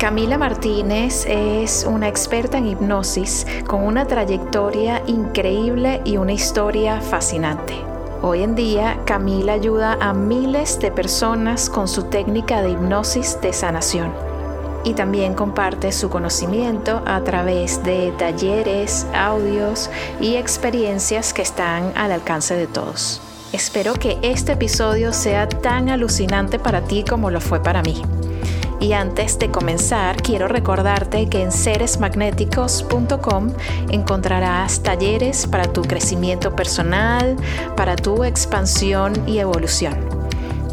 Camila Martínez es una experta en hipnosis con una trayectoria increíble y una historia fascinante. Hoy en día, Camila ayuda a miles de personas con su técnica de hipnosis de sanación y también comparte su conocimiento a través de talleres, audios y experiencias que están al alcance de todos. Espero que este episodio sea tan alucinante para ti como lo fue para mí. Y antes de comenzar, quiero recordarte que en seresmagnéticos.com encontrarás talleres para tu crecimiento personal, para tu expansión y evolución.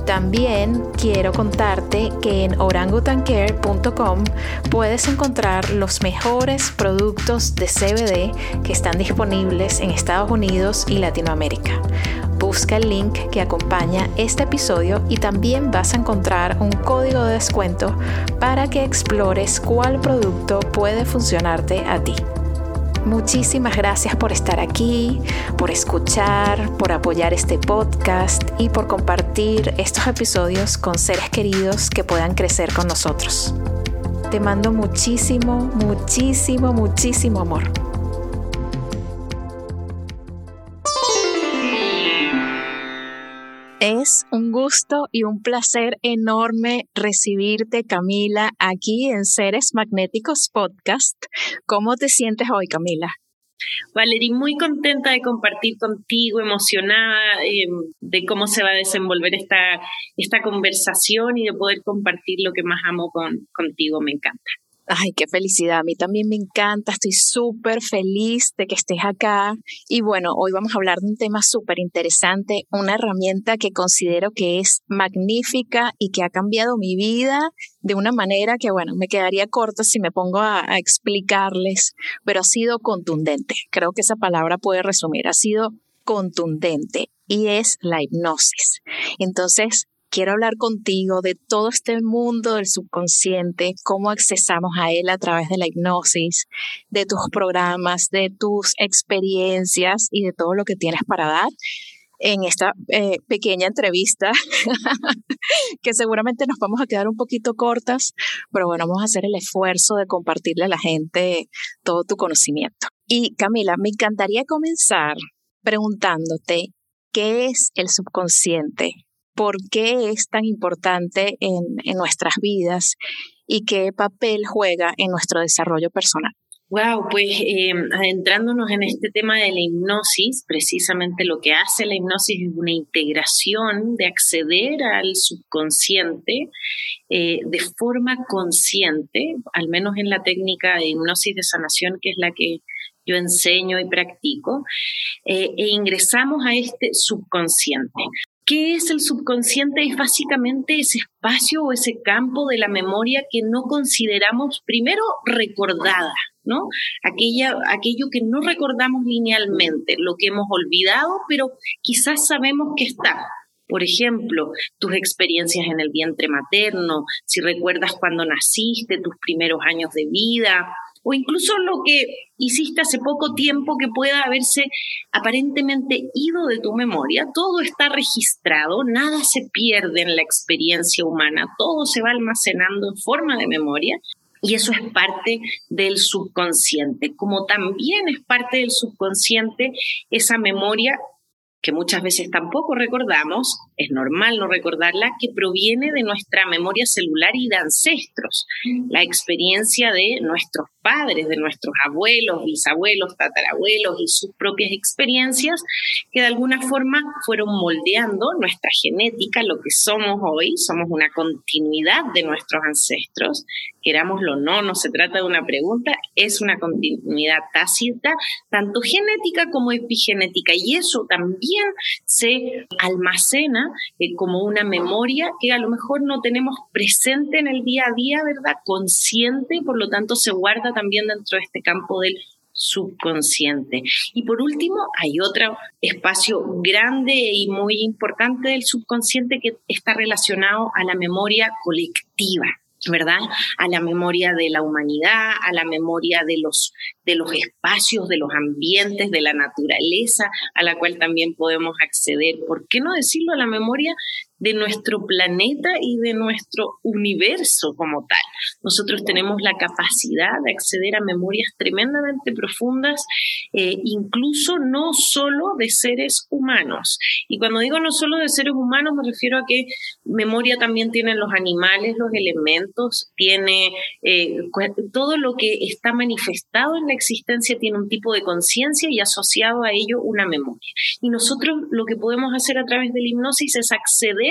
También quiero contarte que en orangutancare.com puedes encontrar los mejores productos de CBD que están disponibles en Estados Unidos y Latinoamérica busca el link que acompaña este episodio y también vas a encontrar un código de descuento para que explores cuál producto puede funcionarte a ti. Muchísimas gracias por estar aquí, por escuchar, por apoyar este podcast y por compartir estos episodios con seres queridos que puedan crecer con nosotros. Te mando muchísimo, muchísimo, muchísimo amor. Es un gusto y un placer enorme recibirte, Camila, aquí en Seres Magnéticos Podcast. ¿Cómo te sientes hoy, Camila? Valerie, muy contenta de compartir contigo, emocionada em, de cómo se va a desenvolver esta, esta conversación y de poder compartir lo que más amo con, contigo. Me encanta. Ay, qué felicidad. A mí también me encanta. Estoy súper feliz de que estés acá. Y bueno, hoy vamos a hablar de un tema súper interesante, una herramienta que considero que es magnífica y que ha cambiado mi vida de una manera que, bueno, me quedaría corta si me pongo a, a explicarles, pero ha sido contundente. Creo que esa palabra puede resumir. Ha sido contundente y es la hipnosis. Entonces, quiero hablar contigo de todo este mundo del subconsciente, cómo accesamos a él a través de la hipnosis, de tus programas, de tus experiencias y de todo lo que tienes para dar en esta eh, pequeña entrevista, que seguramente nos vamos a quedar un poquito cortas, pero bueno, vamos a hacer el esfuerzo de compartirle a la gente todo tu conocimiento. Y Camila, me encantaría comenzar preguntándote, ¿qué es el subconsciente? Por qué es tan importante en, nuestras vidas y qué papel juega en nuestro desarrollo personal. Wow, pues eh, adentrándonos en este tema de la hipnosis, precisamente lo que hace la hipnosis es una integración de acceder al subconsciente eh, de forma consciente, al menos en la técnica de hipnosis de sanación, que es la que yo enseño y practico, eh, e ingresamos a este subconsciente. ¿Qué es el subconsciente? Es básicamente ese espacio o ese campo de la memoria que no consideramos primero recordada, ¿no? Aquella, aquello que no recordamos linealmente, lo que hemos olvidado, pero quizás sabemos que está. Por ejemplo, tus experiencias en el vientre materno, si recuerdas cuando naciste, tus primeros años de vida, o incluso lo que hiciste hace poco tiempo que pueda haberse aparentemente ido de tu memoria, todo está registrado, nada se pierde en la experiencia humana, todo se va almacenando en forma de memoria y eso es parte del subconsciente, como también es parte del subconsciente esa memoria que muchas veces tampoco recordamos, es normal no recordarla, que proviene de nuestra memoria celular y de ancestros, la experiencia de nuestros padres, de nuestros abuelos, bisabuelos, tatarabuelos y sus propias experiencias que de alguna forma fueron moldeando nuestra genética, lo que somos hoy, somos una continuidad de nuestros ancestros, querámoslo o no, no se trata de una pregunta, es una continuidad tácita, tanto genética como epigenética, y eso también se almacena eh, como una memoria que a lo mejor no tenemos presente en el día a día, ¿verdad? Consciente, por lo tanto se guarda también dentro de este campo del subconsciente. Y por último, hay otro espacio grande y muy importante del subconsciente que está relacionado a la memoria colectiva. ¿Verdad? A la memoria de la humanidad, a la memoria de los, de los espacios, de los ambientes, de la naturaleza, a la cual también podemos acceder. ¿Por qué no decirlo a la memoria de nuestro planeta y de nuestro universo como tal. Nosotros tenemos la capacidad de acceder a memorias tremendamente profundas, eh, incluso no solo de seres humanos. Y cuando digo no solo de seres humanos, me refiero a que memoria también tienen los animales, los elementos, tiene eh, todo lo que está manifestado en la existencia tiene un tipo de conciencia y asociado a ello una memoria. Y nosotros lo que podemos hacer a través de la hipnosis es acceder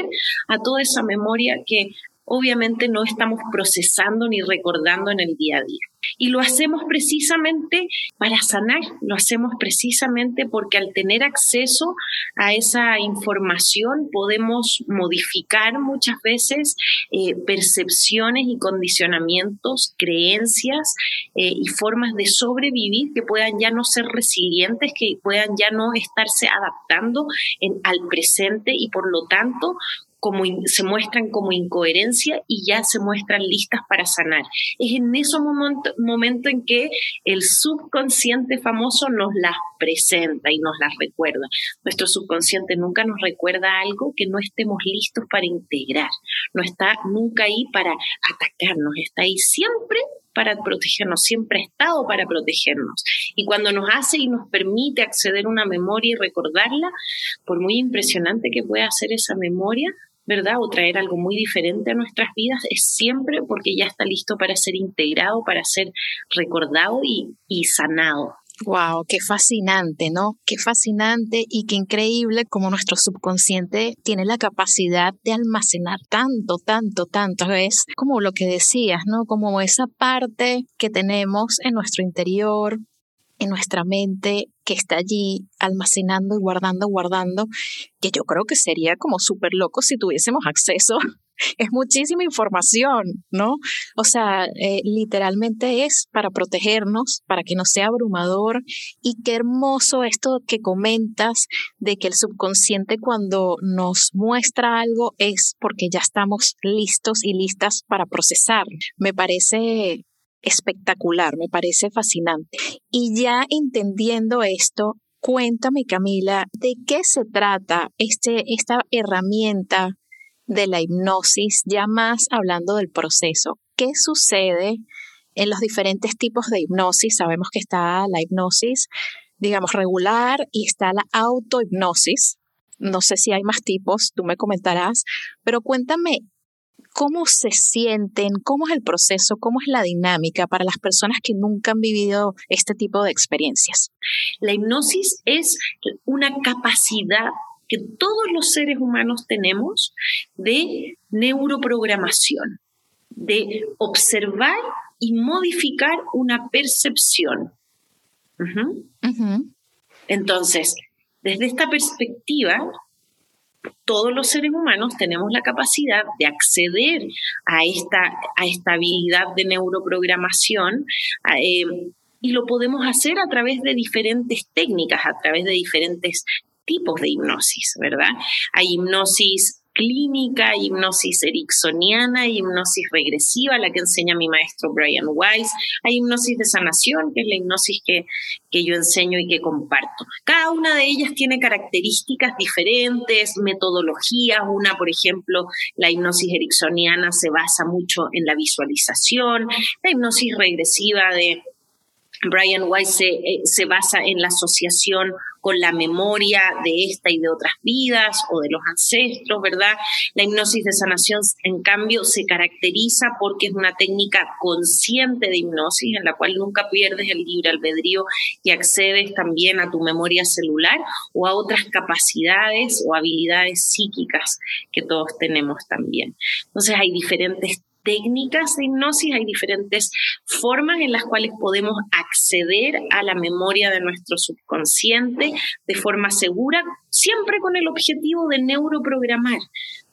a toda esa memoria que obviamente no estamos procesando ni recordando en el día a día. Y lo hacemos precisamente para sanar, lo hacemos precisamente porque al tener acceso a esa información podemos modificar muchas veces eh, percepciones y condicionamientos, creencias eh, y formas de sobrevivir que puedan ya no ser resilientes, que puedan ya no estarse adaptando al presente y por lo tanto como se muestran como incoherencia y ya se muestran listas para sanar. Es en ese momento, momento en que el subconsciente famoso nos las presenta y nos las recuerda. Nuestro subconsciente nunca nos recuerda algo que no estemos listos para integrar. No está nunca ahí para atacarnos, está ahí siempre para protegernos, siempre ha estado para protegernos. Y cuando nos hace y nos permite acceder a una memoria y recordarla, por muy impresionante que pueda ser esa memoria, ¿verdad? O traer algo muy diferente a nuestras vidas, es siempre porque ya está listo para ser integrado, para ser recordado y, y sanado. Wow, qué fascinante, ¿no? Qué fascinante y qué increíble como nuestro subconsciente tiene la capacidad de almacenar tanto, tanto, tanto. Es como lo que decías, ¿no? Como esa parte que tenemos en nuestro interior, en nuestra mente que está allí almacenando y guardando, guardando, que yo creo que sería como súper loco si tuviésemos acceso. Es muchísima información, ¿no? O sea, eh, literalmente es para protegernos, para que no sea abrumador. Y qué hermoso esto que comentas de que el subconsciente cuando nos muestra algo es porque ya estamos listos y listas para procesar. Me parece espectacular, me parece fascinante. Y ya entendiendo esto, cuéntame Camila, ¿de qué se trata este, esta herramienta de la hipnosis, ya más hablando del proceso? ¿Qué sucede en los diferentes tipos de hipnosis? Sabemos que está la hipnosis, digamos, regular y está la autohipnosis. No sé si hay más tipos, tú me comentarás, pero cuéntame ¿Cómo se sienten? ¿Cómo es el proceso? ¿Cómo es la dinámica para las personas que nunca han vivido este tipo de experiencias? La hipnosis es una capacidad que todos los seres humanos tenemos de neuroprogramación, de observar y modificar una percepción. Entonces, desde esta perspectiva, todos los seres humanos tenemos la capacidad de acceder a esta, a esta habilidad de neuroprogramación eh, y lo podemos hacer a través de diferentes técnicas, a través de diferentes tipos de hipnosis, ¿verdad? Hay hipnosis clínica, hipnosis ericksoniana, hipnosis regresiva, la que enseña mi maestro Brian Weiss. Hay hipnosis de sanación, que es la hipnosis que, que yo enseño y que comparto. Cada una de ellas tiene características diferentes, metodologías. Una, por ejemplo, la hipnosis ericksoniana se basa mucho en la visualización, la hipnosis regresiva de Brian Weiss eh, se, basa en la asociación con la memoria de esta y de otras vidas o de los ancestros, ¿verdad? La hipnosis de sanación, en cambio, se caracteriza porque es una técnica consciente de hipnosis en la cual nunca pierdes el libre albedrío y accedes también a tu memoria celular o a otras capacidades o habilidades psíquicas que todos tenemos también. Entonces hay diferentes técnicas de hipnosis, hay diferentes formas en las cuales podemos acceder a la memoria de nuestro subconsciente de forma segura, siempre con el objetivo de neuroprogramar,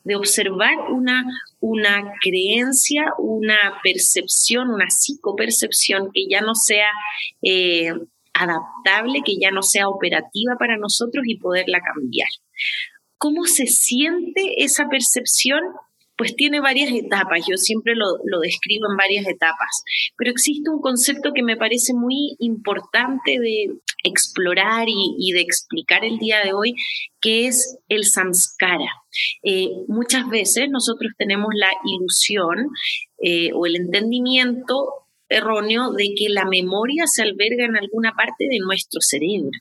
de observar una, una creencia, una percepción, una psicopercepción que ya no sea eh, adaptable, que ya no sea operativa para nosotros y poderla cambiar. ¿Cómo se siente esa percepción? Pues tiene varias etapas, yo siempre lo, describo en varias etapas, pero existe un concepto que me parece muy importante de explorar y, de explicar el día de hoy, que es el samskara. Eh, muchas veces nosotros tenemos la ilusión eh, o el entendimiento erróneo de que la memoria se alberga en alguna parte de nuestro cerebro.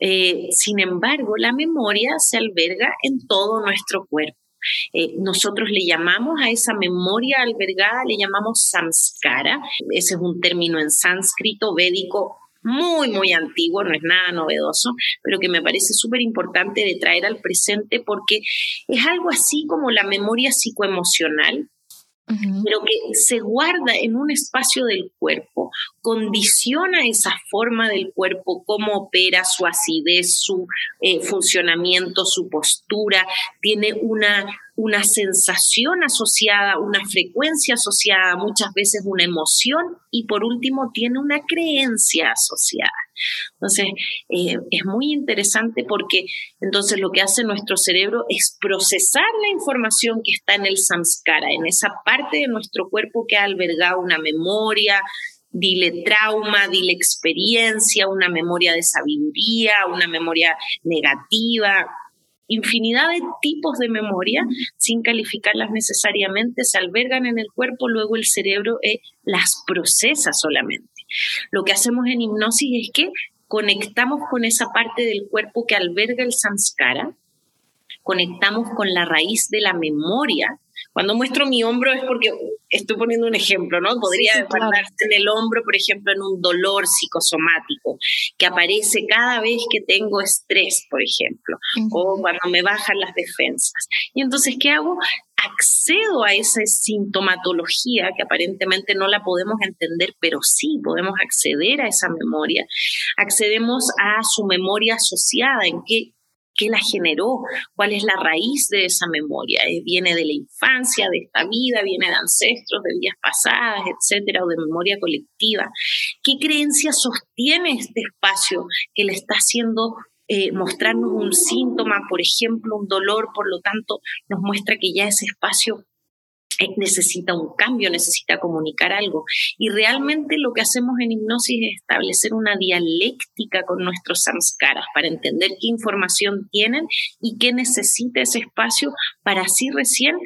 Eh, sin embargo, la memoria se alberga en todo nuestro cuerpo. Eh, nosotros le llamamos a esa memoria albergada, le llamamos samskara. Ese es un término en sánscrito védico muy, muy antiguo, no es nada novedoso, pero que me parece súper importante de traer al presente porque es algo así como la memoria psicoemocional, pero que se guarda en un espacio del cuerpo, condiciona esa forma del cuerpo, cómo opera, su acidez, su eh, funcionamiento, su postura, tiene una una sensación asociada, una frecuencia asociada, muchas veces una emoción y por último tiene una creencia asociada. Entonces, eh, es muy interesante porque entonces lo que hace nuestro cerebro es procesar la información que está en el samskara, en esa parte de nuestro cuerpo que ha albergado una memoria, dile trauma, dile experiencia, una memoria de sabiduría, una memoria negativa, infinidad de tipos de memoria, sin calificarlas necesariamente, se albergan en el cuerpo, luego el cerebro eh, las procesa solamente. Lo que hacemos en hipnosis es que conectamos con esa parte del cuerpo que alberga el samskara, conectamos con la raíz de la memoria cuando muestro mi hombro es porque estoy poniendo un ejemplo, ¿no? Podría sí, en el hombro, por ejemplo, en un dolor psicosomático que aparece cada vez que tengo estrés, por ejemplo, o cuando me bajan las defensas. Y entonces, ¿qué hago? Accedo a esa sintomatología que aparentemente no la podemos entender, pero sí podemos acceder a esa memoria. Accedemos a su memoria asociada, en qué, la generó, cuál es la raíz de esa memoria. Eh, viene de la infancia, de esta vida, viene de ancestros, de vidas pasadas, etcétera, o de memoria colectiva. ¿Qué creencia sostiene este espacio que le está haciendo eh, mostrarnos un síntoma, por ejemplo, un dolor, por lo tanto, nos muestra que ya ese espacio eh, necesita un cambio, necesita comunicar algo. Y realmente lo que hacemos en hipnosis es establecer una dialéctica con nuestros samskaras para entender qué información tienen y qué necesita ese espacio para así recién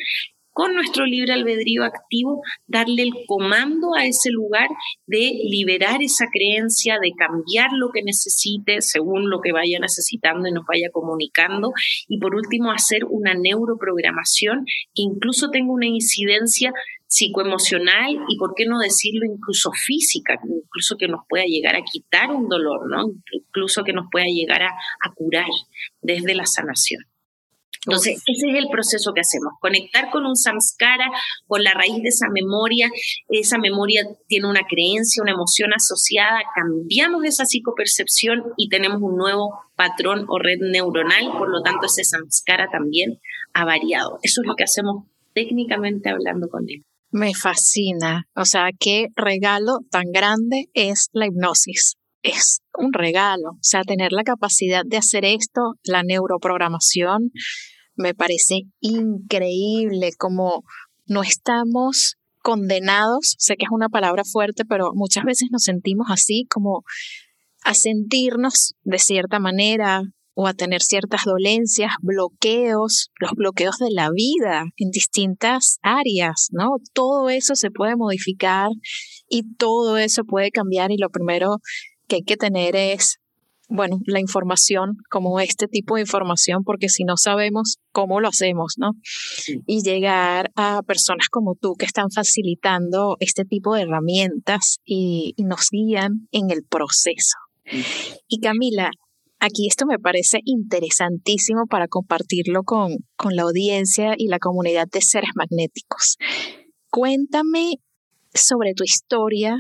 con nuestro libre albedrío activo, darle el comando a ese lugar de liberar esa creencia, de cambiar lo que necesite según lo que vaya necesitando y nos vaya comunicando. Y por último, hacer una neuroprogramación que incluso tenga una incidencia psicoemocional y, por qué no decirlo, incluso física, incluso que nos pueda llegar a quitar un dolor, ¿no? incluso que nos pueda llegar a, a curar desde la sanación. Entonces, ese es el proceso que hacemos, conectar con un samskara, con la raíz de esa memoria, esa memoria tiene una creencia, una emoción asociada, cambiamos esa psicopercepción y tenemos un nuevo patrón o red neuronal, por lo tanto ese samskara también ha variado. Eso es lo que hacemos técnicamente hablando con él. Me fascina, o sea, qué regalo tan grande es la hipnosis es un regalo. O sea, tener la capacidad de hacer esto, la neuroprogramación, me parece increíble como no estamos condenados, sé que es una palabra fuerte, pero muchas veces nos sentimos así como a sentirnos de cierta manera o a tener ciertas dolencias, bloqueos, los bloqueos de la vida en distintas áreas, ¿no? Todo eso se puede modificar y todo eso puede cambiar y lo primero que hay que tener es bueno, la información, como este tipo de información, porque si no sabemos cómo lo hacemos, ¿no? Y llegar a personas como tú que están facilitando este tipo de herramientas y, nos guían en el proceso. Y Camila, aquí esto me parece interesantísimo para compartirlo con, con la audiencia y la comunidad de seres magnéticos. Cuéntame sobre tu historia,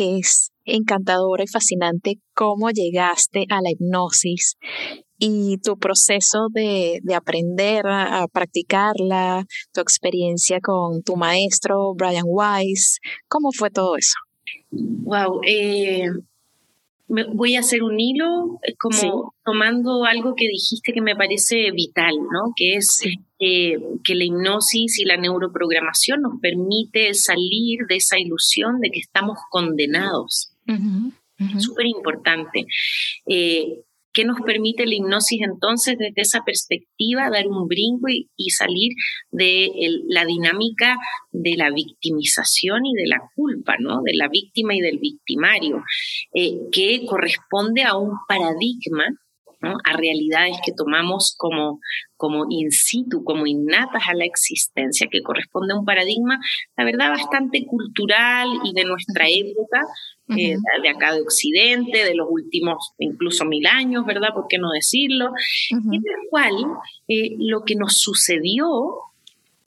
que es encantadora y fascinante, cómo llegaste a la hipnosis y tu proceso de, aprender a, practicarla, tu experiencia con tu maestro Brian Weiss, ¿cómo fue todo eso? Wow, voy a hacer un hilo eh, como tomando algo que dijiste que me parece vital, ¿no? Que es eh, que la hipnosis y la neuroprogramación nos permite salir de esa ilusión de que estamos condenados. Súper importante. Eh, ¿Qué nos permite la hipnosis entonces desde esa perspectiva dar un brinco y, salir de la dinámica de la victimización y de la culpa, ¿no? De la víctima y del victimario, eh, que corresponde a un paradigma a realidades que tomamos como, como in situ, como innatas a la existencia, que corresponde a un paradigma, la verdad, bastante cultural y de nuestra época, eh, de acá de Occidente, de los últimos incluso mil años, ¿verdad? ¿Por qué no decirlo? En el cual eh, lo que nos sucedió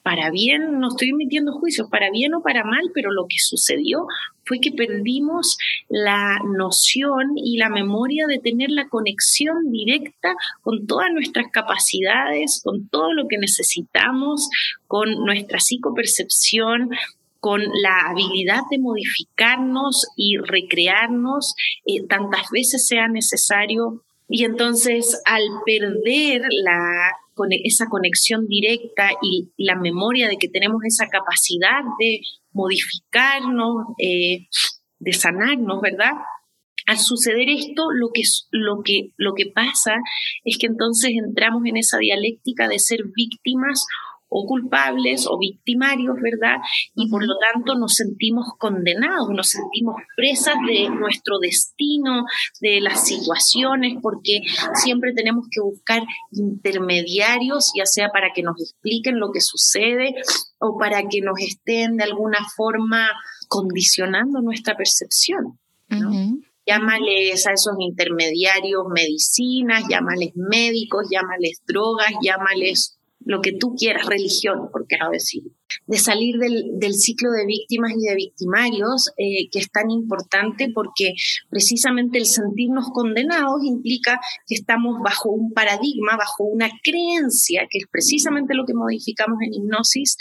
para bien, no estoy emitiendo juicios, para bien o para mal, pero lo que sucedió fue que perdimos la noción y la memoria de tener la conexión directa con todas nuestras capacidades, con todo lo que necesitamos, con nuestra psicopercepción, con la habilidad de modificarnos y recrearnos eh, tantas veces sea necesario. Y entonces al perder la esa conexión directa y la memoria de que tenemos esa capacidad de modificarnos, eh, de sanarnos, ¿verdad? Al suceder esto, lo que, lo, que, lo que pasa es que entonces entramos en esa dialéctica de ser víctimas o culpables o victimarios, ¿verdad? Y por lo tanto nos sentimos condenados, nos sentimos presas de nuestro destino, de las situaciones, porque siempre tenemos que buscar intermediarios, ya sea para que nos expliquen lo que sucede o para que nos estén de alguna forma condicionando nuestra percepción. Llámales a esos intermediarios medicinas, llámales médicos, llámales drogas, llámales lo que tú quieras, religión, por qué no decir, de salir del, ciclo de víctimas y de victimarios, eh, que es tan importante porque precisamente el sentirnos condenados implica que estamos bajo un paradigma, bajo una creencia, que es precisamente lo que modificamos en hipnosis,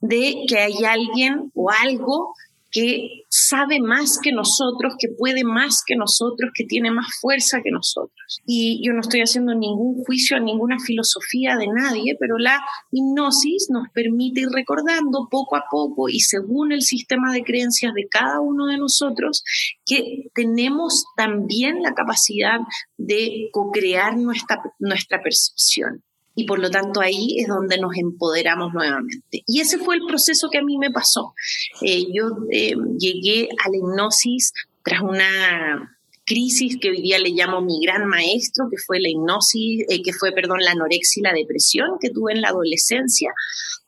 de que hay alguien o algo que sabe más que nosotros, que puede más que nosotros, que tiene más fuerza que nosotros. Y yo no estoy haciendo ningún juicio a ninguna filosofía de nadie, pero la hipnosis nos permite ir recordando poco a poco y según el sistema de creencias de cada uno de nosotros, que tenemos también la capacidad de co-crear nuestra, nuestra percepción y por lo tanto ahí es donde nos empoderamos nuevamente. Y ese fue el proceso que a mí me pasó. Eh, yo eh, llegué a la hipnosis tras una crisis que hoy día le llamo mi gran maestro, que fue la hipnosis, eh, que fue, perdón, la anorexia y la depresión que tuve en la adolescencia.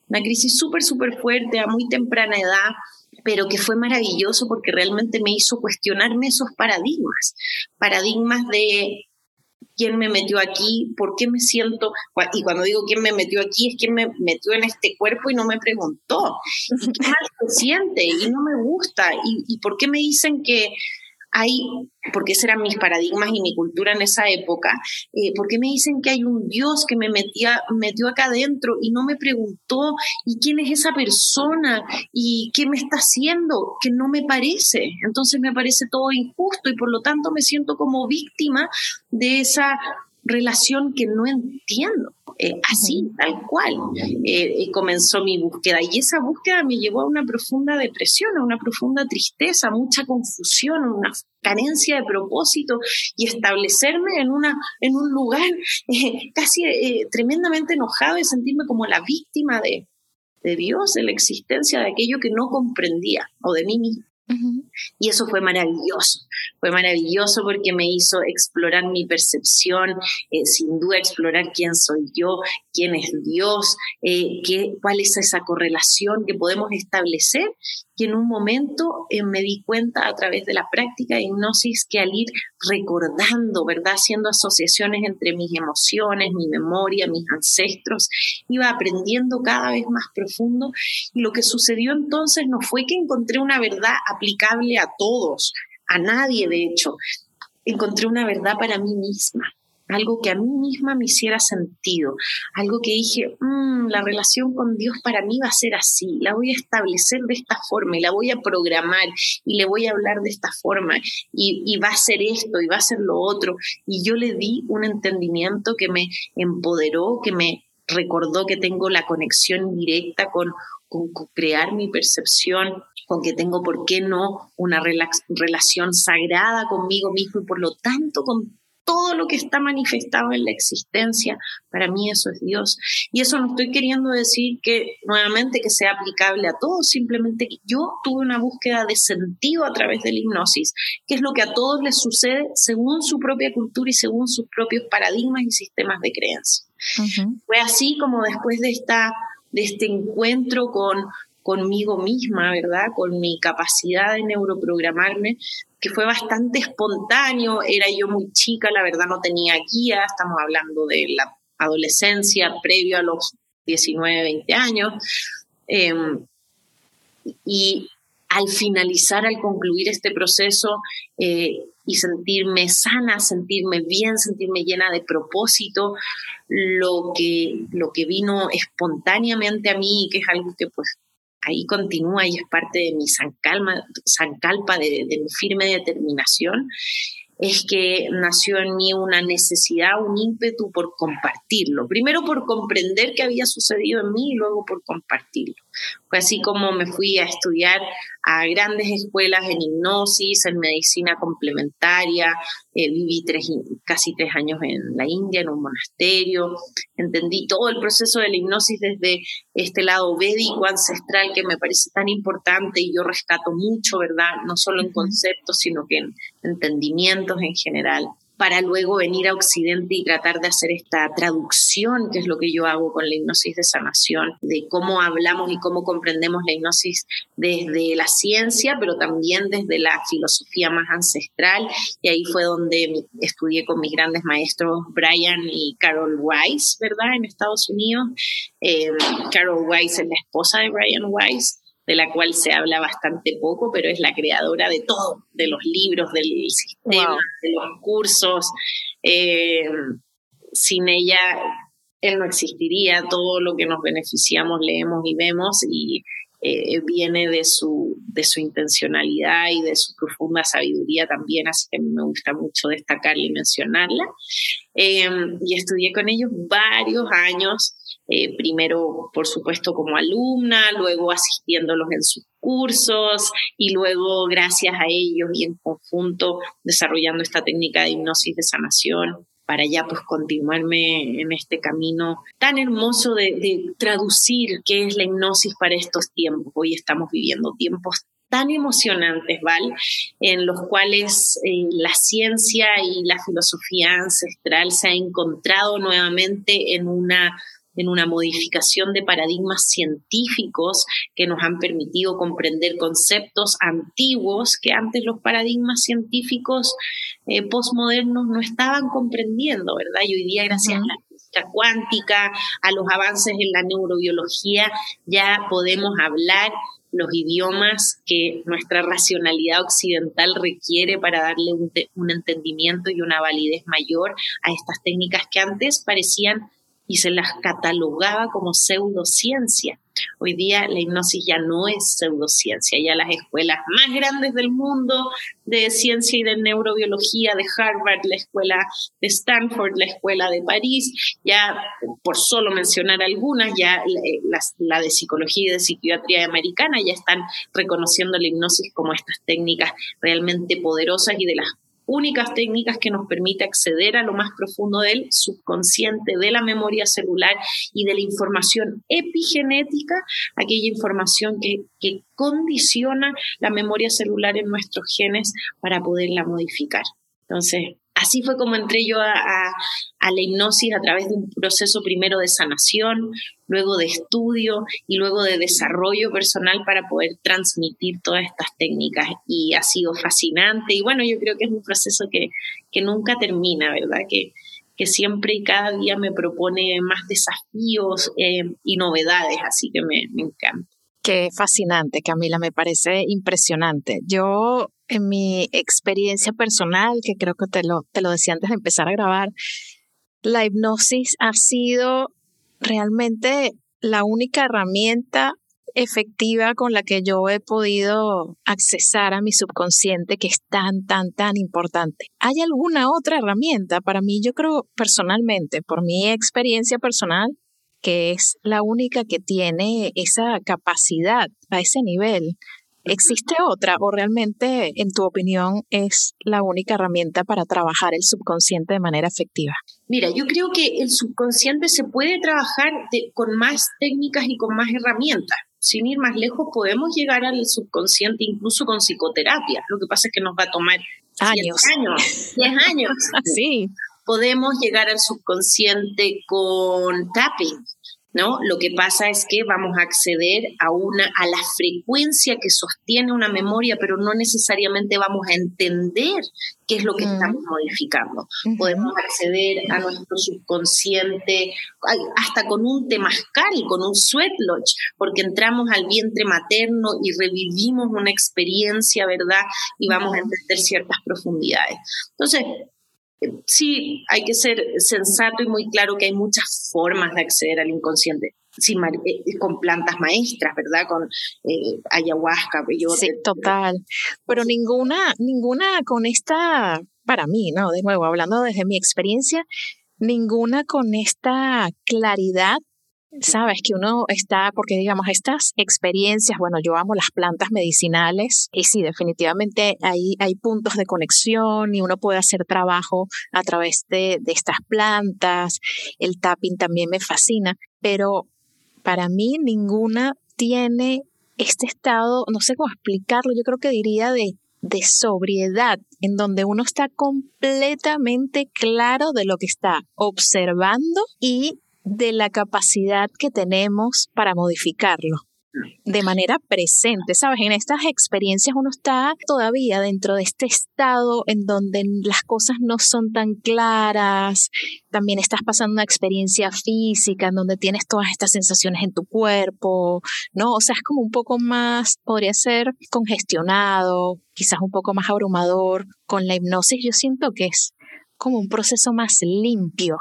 Una crisis súper, súper fuerte a muy temprana edad pero que fue maravilloso porque realmente me hizo cuestionarme esos paradigmas, paradigmas de quién me metió aquí, por qué me siento, y cuando digo quién me metió aquí, es quién me metió en este cuerpo y no me preguntó, y qué mal se siente, y no me gusta, y, y por qué me dicen que, hay, porque ese eran mis paradigmas y mi cultura en esa época, eh, ¿por qué me dicen que hay un Dios que me metía, metió acá adentro y no me preguntó, ¿y quién es esa persona? ¿Y qué me está haciendo? Que no me parece. Entonces me parece todo injusto y por lo tanto me siento como víctima de esa relación que no entiendo. Eh, así, tal cual, eh, comenzó mi búsqueda. Y esa búsqueda me llevó a una profunda depresión, a una profunda tristeza, mucha confusión, una carencia de propósito y establecerme en, una, en un lugar eh, casi tremendamente enojado y sentirme como la víctima de, de Dios, de la existencia de aquello que no comprendía o de mí misma. Y eso fue maravilloso, fue maravilloso porque me hizo explorar mi percepción, eh, sin duda explorar quién soy yo, quién es Dios, eh, qué, cuál es esa correlación que podemos establecer y en un momento eh, me di cuenta a través de la práctica de hipnosis que al ir recordando, ¿verdad? Haciendo asociaciones entre mis emociones, mi memoria, mis ancestros, iba aprendiendo cada vez más profundo. Y lo que sucedió entonces no fue que encontré una verdad aplicable a todos, a nadie de hecho, encontré una verdad para mí misma algo que a mí misma me hiciera sentido, algo que dije, mm, la relación con Dios para mí va a ser así, la voy a establecer de esta forma y la voy a programar y le voy a hablar de esta forma y, y va a ser esto y va a ser lo otro. Y yo le di un entendimiento que me empoderó, que me recordó que tengo la conexión directa con, con, crear mi percepción, con que tengo, ¿por qué no?, una relación sagrada conmigo mismo y por lo tanto con todo lo que está manifestado en la existencia, para mí eso es Dios. Y eso no estoy queriendo decir que nuevamente que sea aplicable a todos, simplemente que yo tuve una búsqueda de sentido a través de la hipnosis, que es lo que a todos les sucede según su propia cultura y según sus propios paradigmas y sistemas de creencia. Fue así como después de, esta, de este encuentro con, conmigo misma, ¿verdad? Con mi capacidad de neuroprogramarme, que fue bastante espontáneo, era yo muy chica, la verdad no tenía guía, estamos hablando de la adolescencia previo a los 19, 20 años. Em, y al finalizar, al concluir este proceso eh, y sentirme sana, sentirme bien, sentirme llena de propósito, lo que, lo que vino espontáneamente a mí, que es algo que pues ahí continúa y es parte de mi zancalpa, de, de mi firme determinación, es que nació en mí una necesidad, un ímpetu por compartirlo. Primero por comprender qué había sucedido en mí y luego por compartirlo. Fue así como me fui a estudiar a grandes escuelas en hipnosis, en medicina complementaria, eh, viví casi tres años en la India, en un monasterio, entendí todo el proceso de la hipnosis desde este lado védico, ancestral, que me parece tan importante y yo rescato mucho, ¿verdad? No solo en conceptos, sino que en entendimientos en general para luego venir a Occidente y tratar de hacer esta traducción, que es lo que yo hago con la hipnosis de sanación, de cómo hablamos y cómo comprendemos la hipnosis desde la ciencia, pero también desde la filosofía más ancestral. Y ahí fue donde estudié con mis grandes maestros Brian y Carol Weiss, ¿verdad? En Estados Unidos. Eh, Carol Weiss es la esposa de Brian Weiss de la cual se habla bastante poco, pero es la creadora de todo, de los libros, del sistema, de los cursos. Eh, sin ella, él no existiría, todo lo que nos beneficiamos, leemos y vemos, y eh, viene de su, de su intencionalidad y de su profunda sabiduría también, así que me gusta mucho destacarla y mencionarla. Eh, y estudié con ellos varios años eh, primero, por supuesto, como alumna, luego asistiéndolos en sus cursos y luego, gracias a ellos y en conjunto, desarrollando esta técnica de hipnosis de sanación para ya pues continuarme en este camino tan hermoso de, traducir qué es la hipnosis para estos tiempos. Hoy estamos viviendo tiempos tan emocionantes, ¿vale? En los cuales eh, la ciencia y la filosofía ancestral se ha encontrado nuevamente en una en una modificación de paradigmas científicos que nos han permitido comprender conceptos antiguos que antes los paradigmas científicos eh, postmodernos no estaban comprendiendo, ¿verdad? Y hoy día, gracias a la física cuántica, a los avances en la neurobiología, ya podemos hablar los idiomas que nuestra racionalidad occidental requiere para darle un, un, entendimiento y una validez mayor a estas técnicas que antes parecían y se las catalogaba como pseudociencia. Hoy día la hipnosis ya no es pseudociencia, ya las escuelas más grandes del mundo de ciencia y de neurobiología de Harvard, la escuela de Stanford, la escuela de París, ya por solo mencionar algunas, ya la, la de psicología y de psiquiatría americana ya están reconociendo la hipnosis como estas técnicas realmente poderosas y de las únicas técnicas que nos permite acceder a lo más profundo del subconsciente, de la memoria celular y de la información epigenética, aquella información que, que condiciona la memoria celular en nuestros genes para poderla modificar. Entonces, Así fue como entré yo a, la hipnosis a través de un proceso primero de sanación, luego de estudio y luego de desarrollo personal para poder transmitir todas estas técnicas. Y ha sido fascinante. Y bueno, yo creo que es un proceso que, que nunca termina, ¿verdad? Que, que siempre y cada día me propone más desafíos eh, y novedades, así que me encanta. Qué fascinante, Camila, me parece impresionante. Yo, en mi experiencia personal, que creo que te lo, te lo decía antes de empezar a grabar, la hipnosis ha sido realmente la única herramienta efectiva con la que yo he podido accesar a mi subconsciente que es tan, tan, tan importante. ¿Hay alguna otra herramienta? Para mí, yo creo personalmente, por mi experiencia personal, que es la única que tiene esa capacidad a ese nivel. ¿Existe otra o realmente, en tu opinión, es la única herramienta para trabajar el subconsciente de manera efectiva? Mira, yo creo que el subconsciente se puede trabajar con más técnicas y con más herramientas. Sin ir más lejos, podemos llegar al subconsciente incluso con psicoterapia. Lo que pasa es que nos va a tomar años. años, 10 años. sí podemos llegar al subconsciente con tapping, ¿no? Lo que pasa es que vamos a acceder a una a la frecuencia que sostiene una memoria, pero no necesariamente vamos a entender qué es lo que estamos modificando. Podemos acceder a nuestro subconsciente hasta con un temazcal, con un sweat lodge, porque entramos al vientre materno y revivimos una experiencia, ¿verdad? Y vamos a entender ciertas profundidades. Entonces, sí, hay que ser sensato y muy claro que hay muchas formas de acceder al inconsciente. Eh, con plantas maestras, ¿verdad? Con eh, ayahuasca, Sí, total. Pero ninguna, ninguna con esta, para mí, ¿no? De nuevo, hablando desde mi experiencia, ninguna con esta claridad Sabes que uno está, porque digamos, estas experiencias, bueno, yo amo las plantas medicinales y sí, definitivamente hay, hay puntos de conexión y uno puede hacer trabajo a través de, de estas plantas. El tapping también me fascina, pero para mí ninguna tiene este estado, no sé cómo explicarlo, yo creo que diría de, de sobriedad, en donde uno está completamente claro de lo que está observando y de la capacidad que tenemos para modificarlo de manera presente, ¿sabes? En estas experiencias uno está todavía dentro de este estado en donde las cosas no son tan claras, también estás pasando una experiencia física en donde tienes todas estas sensaciones en tu cuerpo, ¿no? O sea, es como un poco más, podría ser congestionado, quizás un poco más abrumador. Con la hipnosis yo siento que es como un proceso más limpio,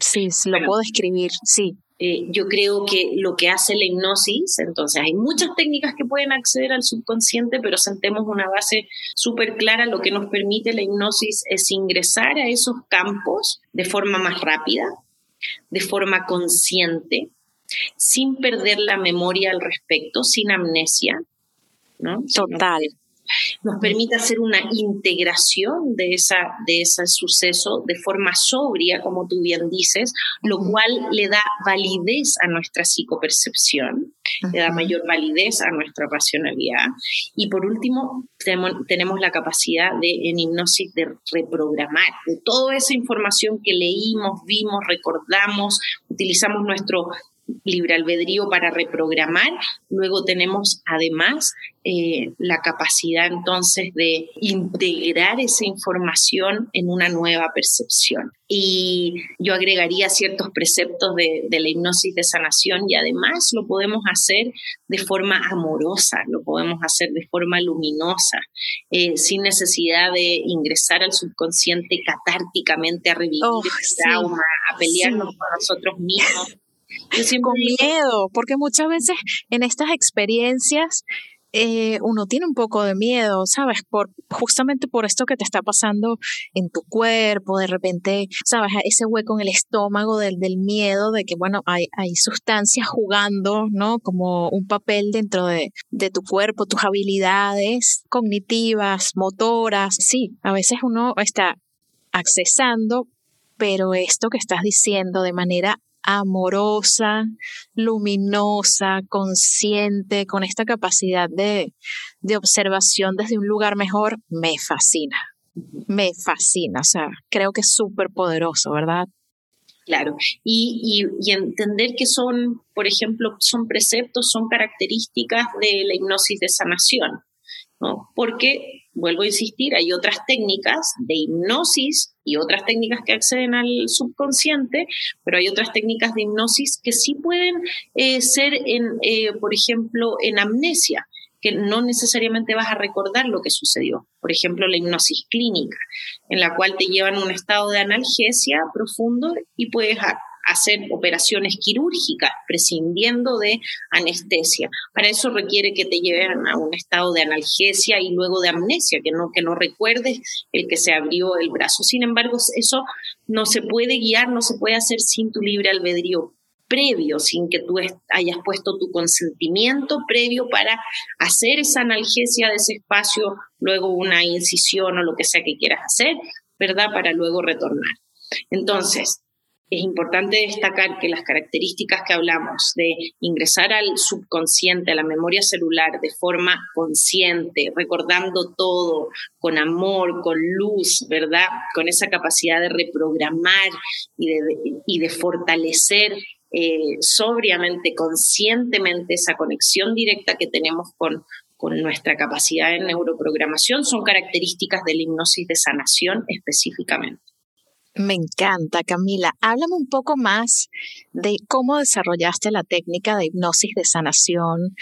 Sí, lo puedo escribir, sí. Eh, yo creo que lo que hace la hipnosis, entonces hay muchas técnicas que pueden acceder al subconsciente, pero sentemos una base súper clara. Lo que nos permite la hipnosis es ingresar a esos campos de forma más rápida, de forma consciente, sin perder la memoria al respecto, sin amnesia. ¿no? Total nos permite hacer una integración de, esa, de ese suceso de forma sobria, como tú bien dices, lo cual le da validez a nuestra psicopercepción, le da mayor validez a nuestra racionalidad. Y por último, tenemos la capacidad de, en hipnosis de reprogramar, de toda esa información que leímos, vimos, recordamos, utilizamos nuestro libre albedrío para reprogramar. Luego tenemos además eh, la capacidad entonces de integrar esa información en una nueva percepción. Y yo agregaría ciertos preceptos de, la hipnosis de sanación y además lo podemos hacer de forma amorosa, lo podemos hacer de forma luminosa, eh, sin necesidad de ingresar al subconsciente catárticamente a revivir oh, el trauma, a pelearnos con nosotros mismos con miedo, porque muchas veces en estas experiencias eh, uno tiene un poco de miedo, ¿sabes? Por, justamente por esto que te está pasando en tu cuerpo, de repente, ¿sabes? Ese hueco en el estómago del, del miedo, de que, bueno, hay, hay sustancias jugando, ¿no? Como un papel dentro de, de tu cuerpo, tus habilidades cognitivas, motoras. Sí, a veces uno está accesando, pero esto que estás diciendo de manera amorosa, luminosa, consciente, con esta capacidad de, observación desde un lugar mejor, me fascina. me fascina, o sea, creo que es súper poderoso, ¿verdad? Claro, y, y, entender que son, por ejemplo, son preceptos, son características de la hipnosis de sanación, ¿no? Porque, vuelvo a insistir, hay otras técnicas de hipnosis y otras técnicas que acceden al subconsciente, pero hay otras técnicas de hipnosis que sí pueden eh, ser, en, eh, por ejemplo, en amnesia que no necesariamente vas a recordar lo que sucedió. Por ejemplo, la hipnosis clínica, en la cual te llevan a un estado de analgesia profundo y puedes hacer operaciones quirúrgicas prescindiendo de anestesia. Para eso requiere que te lleven a un estado de analgesia y luego de amnesia, que no, que no recuerdes el que se abrió el brazo. Sin embargo, eso no se puede guiar, no se puede hacer sin tu libre albedrío previo, sin que tú hayas puesto tu consentimiento previo para hacer esa analgesia de ese espacio, luego una incisión o lo que sea que quieras hacer, ¿verdad? Para luego retornar. Entonces, es importante destacar que las características que hablamos de ingresar al subconsciente, a la memoria celular de forma consciente, recordando todo con amor, con luz, ¿verdad? Con esa capacidad de reprogramar y de, y de fortalecer eh, sobriamente, conscientemente esa conexión directa que tenemos con, con nuestra capacidad de neuroprogramación son características de la hipnosis de sanación específicamente. Me encanta, Camila. Háblame un poco más de cómo desarrollaste la técnica de hipnosis de sanación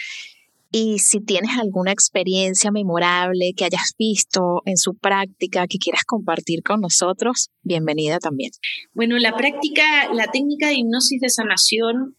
y si tienes alguna experiencia memorable que hayas visto en su práctica que quieras compartir con nosotros, bienvenida también. Bueno, la práctica, la técnica de hipnosis de sanación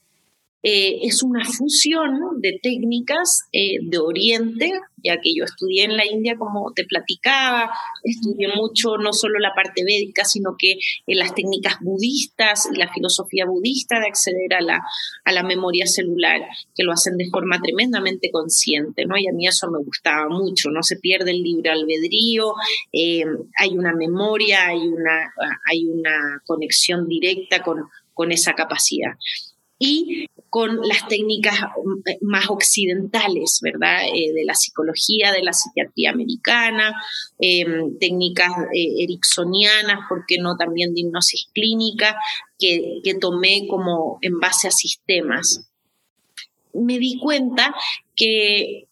eh, es una fusión de técnicas eh, de Oriente, ya que yo estudié en la India, como te platicaba, estudié mucho no solo la parte védica, sino que eh, las técnicas budistas y la filosofía budista de acceder a la, a la memoria celular, que lo hacen de forma tremendamente consciente, ¿no? Y a mí eso me gustaba mucho, no se pierde el libre albedrío, hay una memoria, hay una, hay una conexión directa con, con esa capacidad y con las técnicas mm, más occidentales, ¿verdad? Eh, de la psicología, de la psiquiatría americana, em, técnicas eh, ericksonianas, ¿por qué no también de hipnosis clínica, que, que tomé como en base a sistemas. Me di cuenta que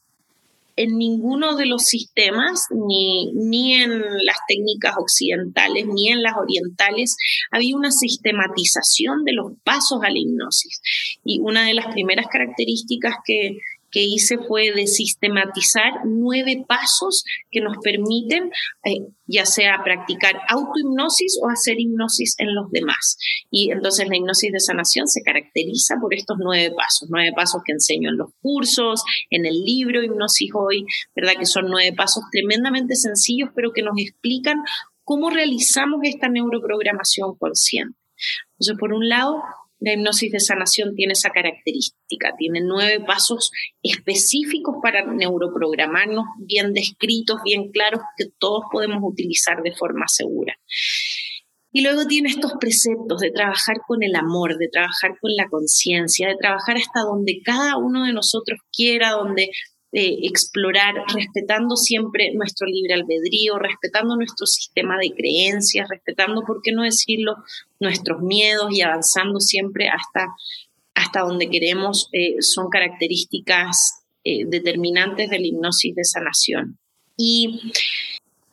en ninguno de los sistemas, ni, ni en las técnicas occidentales, ni en las orientales, había una sistematización de los pasos a la hipnosis. Y una de las primeras características que, que hice fue de sistematizar nueve pasos que nos permiten eh, ya sea practicar autohipnosis o hacer hipnosis en los demás. Y entonces la hipnosis de sanación se caracteriza por estos nueve pasos, nueve pasos que enseño en los cursos, en el libro Hipnosis Hoy, ¿verdad? Que son nueve pasos tremendamente sencillos, pero que nos explican cómo realizamos esta neuroprogramación consciente. Entonces, por un lado, la hipnosis de sanación tiene esa característica, tiene nueve pasos específicos para neuroprogramarnos, bien descritos, bien claros, que todos podemos utilizar de forma segura. Y luego tiene estos preceptos de trabajar con el amor, de trabajar con la conciencia, de trabajar hasta donde cada uno de nosotros quiera, donde explorar, respetando siempre nuestro libre albedrío, respetando nuestro sistema de creencias, respetando, por qué no decirlo, nuestros miedos y avanzando siempre hasta, hasta donde queremos, eh, son características eh, determinantes de la hipnosis de sanación. Y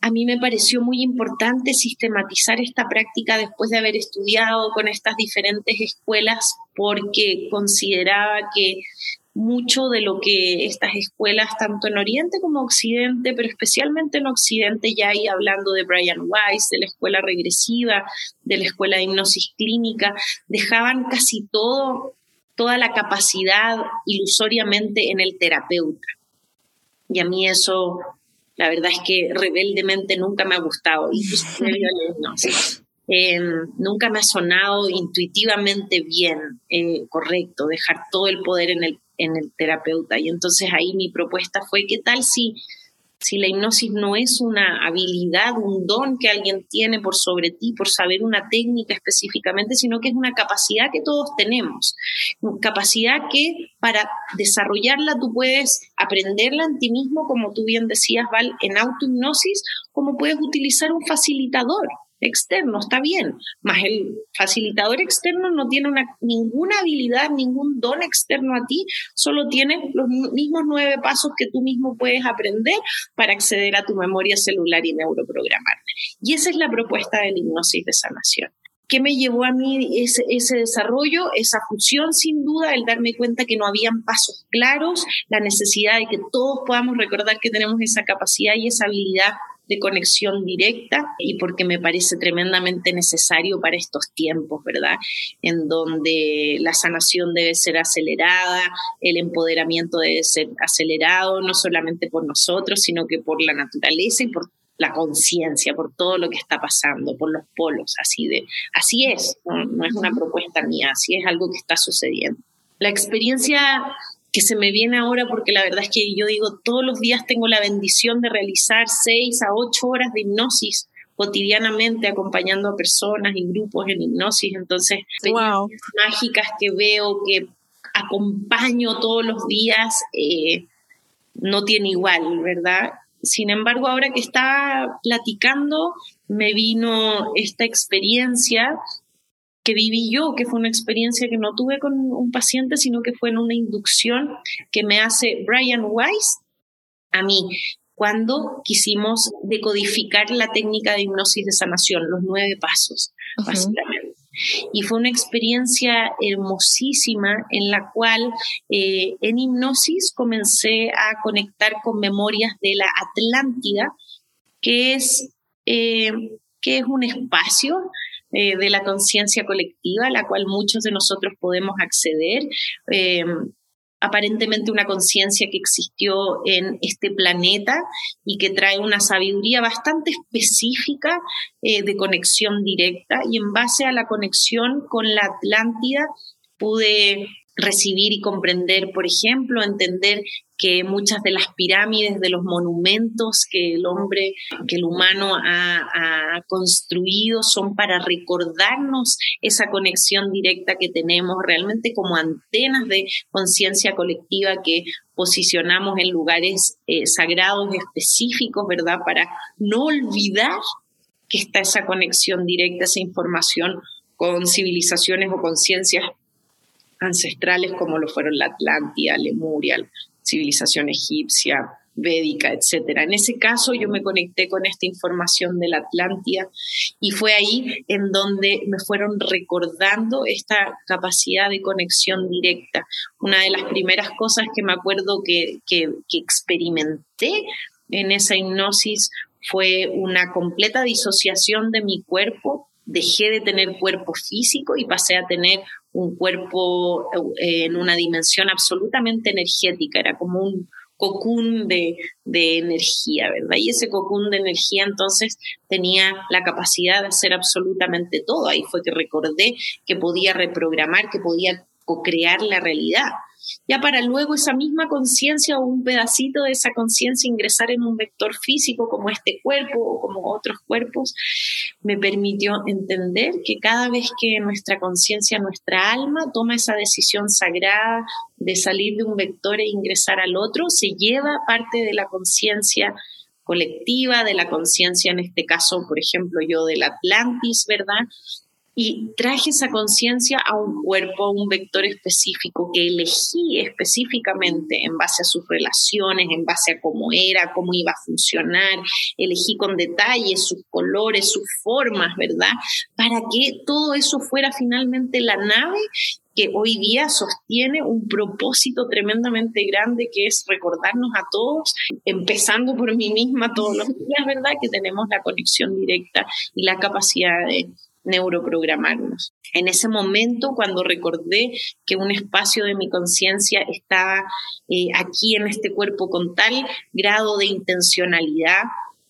a mí me pareció muy importante sistematizar esta práctica después de haber estudiado con estas diferentes escuelas porque consideraba que mucho de lo que estas escuelas, tanto en Oriente como Occidente, pero especialmente en Occidente, ya ahí hablando de Brian Weiss, de la escuela regresiva, de la escuela de hipnosis clínica, dejaban casi todo, toda la capacidad ilusoriamente en el terapeuta. Y a mí eso, la verdad es que rebeldemente nunca me ha gustado, Eh, nunca me ha sonado intuitivamente bien, eh, correcto, dejar todo el poder en el en el terapeuta. Y entonces ahí mi propuesta fue, ¿qué tal si si la hipnosis no es una habilidad, un don que alguien tiene por sobre ti, por saber una técnica específicamente, sino que es una capacidad que todos tenemos, capacidad que para desarrollarla tú puedes aprenderla en ti mismo, como tú bien decías, Val, en autohipnosis, como puedes utilizar un facilitador externo, está bien, más el facilitador externo no tiene ninguna habilidad, ningún don externo a ti, solo tiene los mismos nueve pasos que tú mismo puedes aprender para acceder a tu memoria celular y neuroprogramar. Y esa es la propuesta de la hipnosis de sanación. ¿Qué me llevó a mí ese, ese, desarrollo? Esa fusión, sin duda, el darme cuenta que no habían pasos claros, la necesidad de que todos podamos recordar que tenemos esa capacidad y esa habilidad de conexión directa y porque me parece tremendamente necesario para estos tiempos, ¿verdad? En donde la sanación debe ser acelerada, el empoderamiento debe ser acelerado, no solamente por nosotros, sino que por la naturaleza y por la conciencia, por todo lo que está pasando, por los polos, así de, así es, no es una propuesta mía, así es algo que está sucediendo. La experiencia que se me viene ahora porque la verdad es que yo digo, todos los días tengo la bendición de realizar seis a ocho horas de hipnosis cotidianamente acompañando a personas y grupos en hipnosis, entonces wow. mágicas que veo, que acompaño todos los días, eh, no tiene igual, ¿verdad? Sin embargo, ahora que estaba platicando, me vino esta experiencia que viví yo, que fue una experiencia que no tuve con un paciente, sino que fue en una inducción que me hace Brian Weiss a mí cuando quisimos decodificar la técnica de hipnosis de sanación, los nueve pasos, básicamente. Y fue una experiencia hermosísima en la cual eh, en hipnosis comencé a conectar con memorias de la Atlántida, que es, eh, que es un espacio eh, de la conciencia colectiva a la cual muchos de nosotros podemos acceder. Eh, aparentemente una conciencia que existió en este planeta y que trae una sabiduría bastante específica eh, de conexión directa y en base a la conexión con la Atlántida pude recibir y comprender, por ejemplo, entender que muchas de las pirámides, de los monumentos que el hombre, que el humano ha, construido son para recordarnos esa conexión directa que tenemos realmente como antenas de conciencia colectiva que posicionamos en lugares eh, sagrados específicos, ¿verdad? Para no olvidar que está esa conexión directa, esa información con civilizaciones o conciencias ancestrales como lo fueron la Atlántida, Lemuria, civilización egipcia, védica, etcétera. En ese caso yo me conecté con esta información de la Atlántida y fue ahí en donde me fueron recordando esta capacidad de conexión directa. Una de las primeras cosas que me acuerdo que, que experimenté en esa hipnosis fue una completa disociación de mi cuerpo dejé de tener cuerpo físico y pasé a tener un cuerpo eh, en una dimensión absolutamente energética, era como un cocún de, de, energía, ¿verdad? Y ese cocún de energía entonces tenía la capacidad de hacer absolutamente todo. Ahí fue que recordé que podía reprogramar, que podía co-crear la realidad ya para luego esa misma conciencia o un pedacito de esa conciencia ingresar en un vector físico como este cuerpo o como otros cuerpos, me permitió entender que cada vez que nuestra conciencia, nuestra alma toma esa decisión sagrada de salir de un vector e ingresar al otro, se lleva parte de la conciencia colectiva, de la conciencia, en este caso, por ejemplo, yo del Atlantis, ¿verdad? Y traje esa conciencia a un cuerpo, a un vector específico que elegí específicamente en base a sus relaciones, en base a cómo era, cómo iba a funcionar, elegí con detalle sus colores, sus formas, ¿verdad? Para que todo eso fuera finalmente la nave que hoy día sostiene un propósito tremendamente grande que es recordarnos a todos, empezando por mí misma todos los días, ¿verdad? Que tenemos la conexión directa y la capacidad de neuroprogramarnos. En ese momento, cuando recordé que un espacio de mi conciencia estaba eh, aquí en este cuerpo con tal grado de intencionalidad,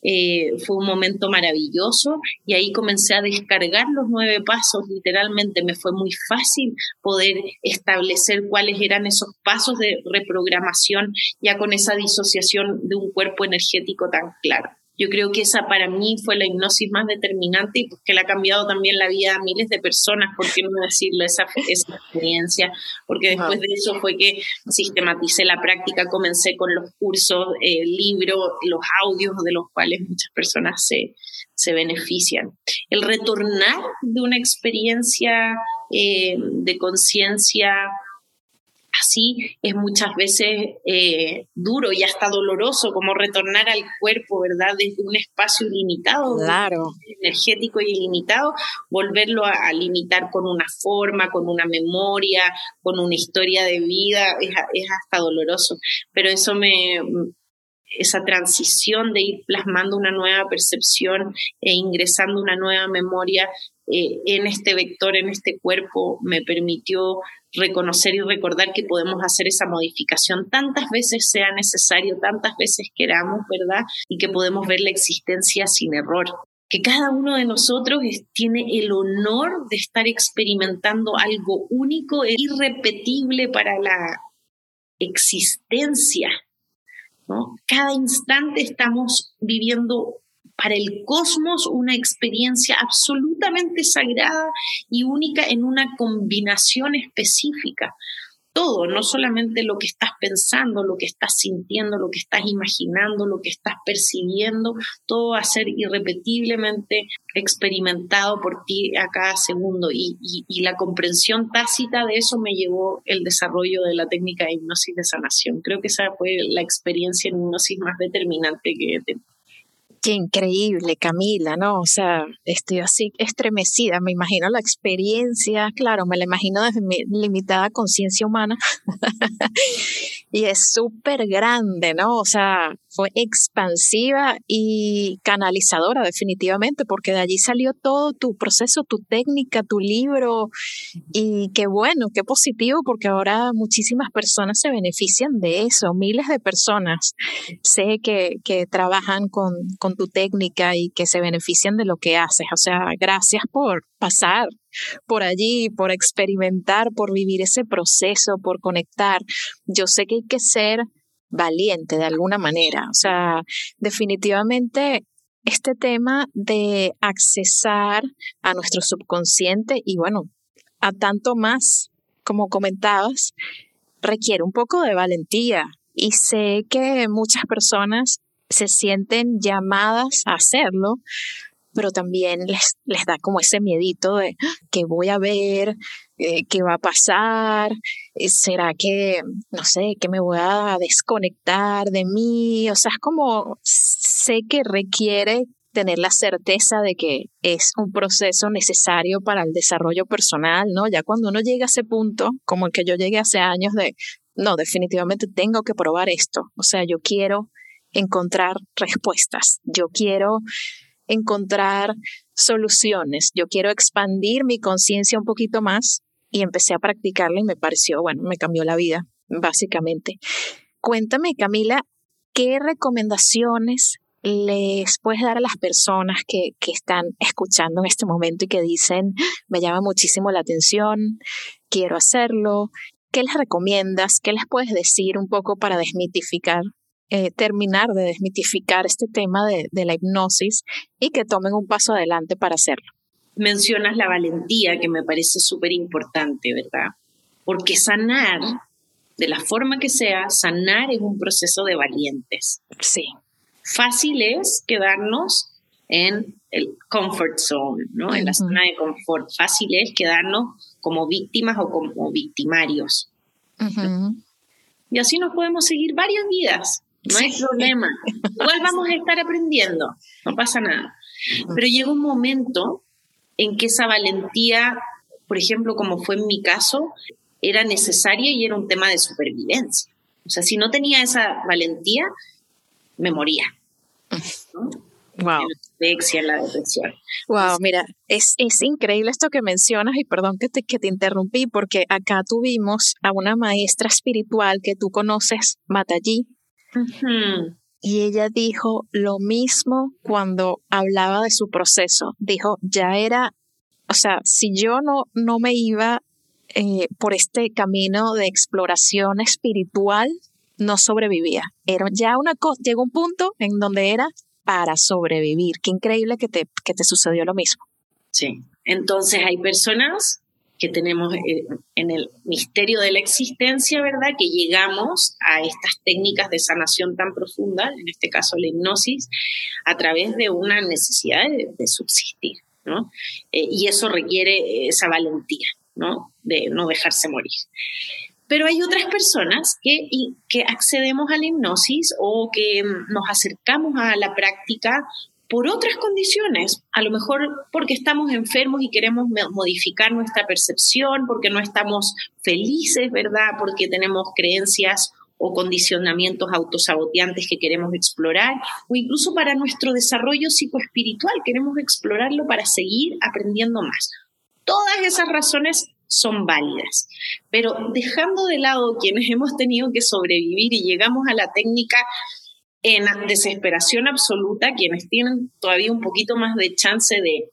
eh, fue un momento maravilloso y ahí comencé a descargar los nueve pasos, literalmente me fue muy fácil poder establecer cuáles eran esos pasos de reprogramación ya con esa disociación de un cuerpo energético tan claro. Yo creo que esa para mí fue la hipnosis más determinante y pues que le ha cambiado también la vida a miles de personas, por qué no decirlo, esa, esa experiencia, porque después de eso fue que sistematicé la práctica, comencé con los cursos, el libro, los audios de los cuales muchas personas se, se benefician. El retornar de una experiencia eh, de conciencia así es muchas veces eh, duro y hasta doloroso, como retornar al cuerpo, ¿verdad? Desde un espacio ilimitado, claro. energético y ilimitado, volverlo a, limitar con una forma, con una memoria, con una historia de vida, es, es hasta doloroso. Pero eso me, esa transición de ir plasmando una nueva percepción e ingresando una nueva memoria eh, en este vector, en este cuerpo, me permitió reconocer y recordar que podemos hacer esa modificación tantas veces sea necesario, tantas veces queramos, ¿verdad? Y que podemos ver la existencia sin error. Que cada uno de nosotros tiene el honor de estar experimentando algo único e irrepetible para la existencia. Cada instante estamos viviendo para el cosmos una experiencia absolutamente sagrada y única en una combinación específica. Todo, no solamente lo que estás pensando, lo que estás sintiendo, lo que estás imaginando, lo que estás percibiendo, todo va a ser irrepetiblemente experimentado por ti a cada segundo. Y, la comprensión tácita de eso me llevó el desarrollo de la técnica de hipnosis de sanación. Creo que esa fue la experiencia en hipnosis más determinante que he tenido. Qué increíble, Camila, ¿no? O sea, estoy así estremecida, me imagino la experiencia, claro, me la imagino desde mi limitada conciencia humana. y es súper grande, ¿no? O sea, fue expansiva y canalizadora definitivamente, porque de allí salió todo tu proceso, tu técnica, tu libro, y qué bueno, qué positivo, porque ahora muchísimas personas se benefician de eso, miles de personas sé que, que trabajan con, con tu técnica y que se benefician de lo que haces. O sea, gracias por pasar por allí, por experimentar, por vivir ese proceso, por conectar. Yo sé que hay que ser valiente de alguna manera. O sea, definitivamente este tema de accesar a nuestro subconsciente y bueno, a tanto más, como comentabas, requiere un poco de valentía. Y sé que muchas personas se sienten llamadas a hacerlo, pero también les, les da como ese miedito de qué voy a ver, eh, qué va a pasar, eh, será que, no sé, que me voy a desconectar de mí, o sea, es como sé que requiere tener la certeza de que es un proceso necesario para el desarrollo personal, ¿no? Ya cuando uno llega a ese punto, como el que yo llegué hace años de, no, definitivamente tengo que probar esto, o sea, yo quiero encontrar respuestas, yo quiero encontrar soluciones, yo quiero expandir mi conciencia un poquito más y empecé a practicarla y me pareció, bueno, me cambió la vida, básicamente. Cuéntame, Camila, ¿qué recomendaciones les puedes dar a las personas que, que, están escuchando en este momento y que dicen, me llama muchísimo la atención, quiero hacerlo? ¿Qué les recomiendas? ¿Qué les puedes decir un poco para desmitificar eh, terminar de desmitificar este tema de, de la hipnosis y que tomen un paso adelante para hacerlo. Mencionas la valentía, que me parece súper importante, ¿verdad? Porque sanar, de la forma que sea, sanar es un proceso de valientes. Sí. Fácil es quedarnos en el comfort zone, ¿no? En la zona de confort. Fácil es quedarnos como víctimas o como victimarios. Y así nos podemos seguir varias vidas. No hay problema. Igual vamos a estar aprendiendo, no pasa nada. Pero llega un momento en que esa valentía, por ejemplo, como fue en mi caso, era necesaria y era un tema de supervivencia. O sea, si no tenía esa valentía, me moría. Wow. la depresión. Wow, mira, es, es, increíble esto que mencionas y perdón que te, que te interrumpí porque acá tuvimos a una maestra espiritual que tú conoces, Matallí, y ella dijo lo mismo cuando hablaba de su proceso. Dijo, ya era, o sea, si yo no, no me iba eh, por este camino de exploración espiritual, no sobrevivía. Era ya una cosa, llegó un punto en donde era para sobrevivir. Qué increíble que te, que te sucedió lo mismo. Sí. Entonces hay personas que tenemos eh, en el misterio de la existencia, ¿verdad? Que llegamos a estas técnicas de sanación tan profunda, en este caso la hipnosis, a través de una necesidad de, subsistir, ¿no? Eh, y eso requiere esa valentía, ¿no? De no dejarse morir. Pero hay otras personas que, que accedemos a la hipnosis o que nos acercamos a la práctica por otras condiciones, a lo mejor porque estamos enfermos y queremos modificar nuestra percepción, porque no estamos felices, ¿verdad? Porque tenemos creencias o condicionamientos autosaboteantes que queremos explorar, o incluso para nuestro desarrollo psicoespiritual, queremos explorarlo para seguir aprendiendo más. Todas esas razones son válidas, pero dejando de lado quienes hemos tenido que sobrevivir y llegamos a la técnica en desesperación absoluta, quienes tienen todavía un poquito más de chance de,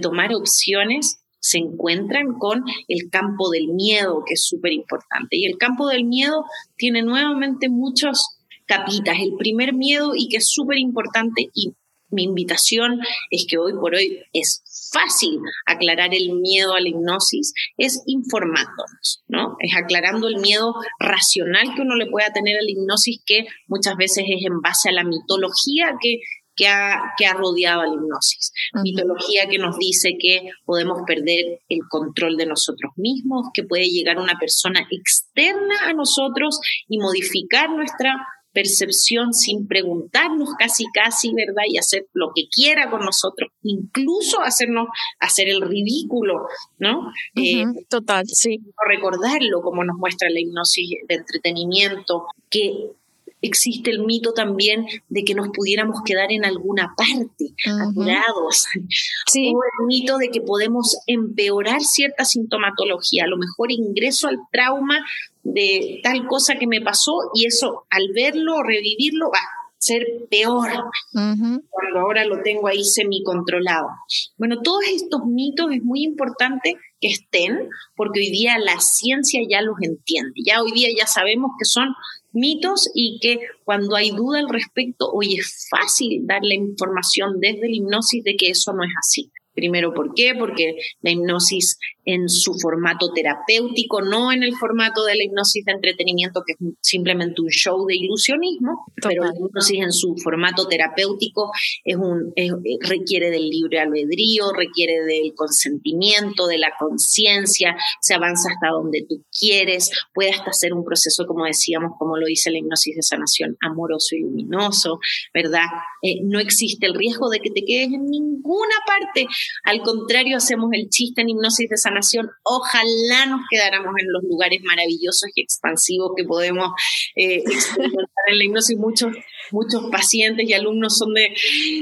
tomar opciones, se encuentran con el campo del miedo, que es súper importante. Y el campo del miedo tiene nuevamente muchos capitas. El primer miedo y que es súper importante y mi invitación es que hoy por hoy es fácil aclarar el miedo a la hipnosis es informándonos, ¿no? Es aclarando el miedo racional que uno le pueda tener a la hipnosis, que muchas veces es en base a la mitología que, que, ha, que ha rodeado a la hipnosis. Mitología que nos dice que podemos perder el control de nosotros mismos, que puede llegar una persona externa a nosotros y modificar nuestra percepción sin preguntarnos casi casi, ¿verdad? Y hacer lo que quiera con nosotros, incluso hacernos hacer el ridículo, ¿no? Eh, total, sí. Recordarlo como nos muestra la hipnosis de entretenimiento, que existe el mito también de que nos pudiéramos quedar en alguna parte, aturados. Sí. O el mito de que podemos empeorar cierta sintomatología, a lo mejor ingreso al trauma de tal cosa que me pasó y eso al verlo o revivirlo va a ser peor cuando ahora lo tengo ahí semi-controlado. Bueno, todos estos mitos es muy importante que estén porque hoy día la ciencia ya los entiende, ya hoy día ya sabemos que son mitos y que cuando hay duda al respecto, hoy es fácil dar la información desde la hipnosis de que eso no es así. Primero, ¿por qué? Porque la hipnosis en su formato terapéutico, no en el formato de la hipnosis de entretenimiento, que es simplemente un show de ilusionismo, pero la hipnosis en su formato terapéutico es un, requiere del libre albedrío, requiere del consentimiento, de la conciencia, se avanza hasta donde tú quieres, puede hasta ser un proceso, como decíamos, como lo dice la hipnosis de sanación, amoroso y luminoso, ¿verdad? Eh, no existe el riesgo de que te quedes en ninguna parte, al contrario, hacemos el chiste en hipnosis de sanación ojalá nos quedáramos en los lugares maravillosos y expansivos que podemos eh, experimentar en la hipnosis. Muchos, muchos pacientes y alumnos son de,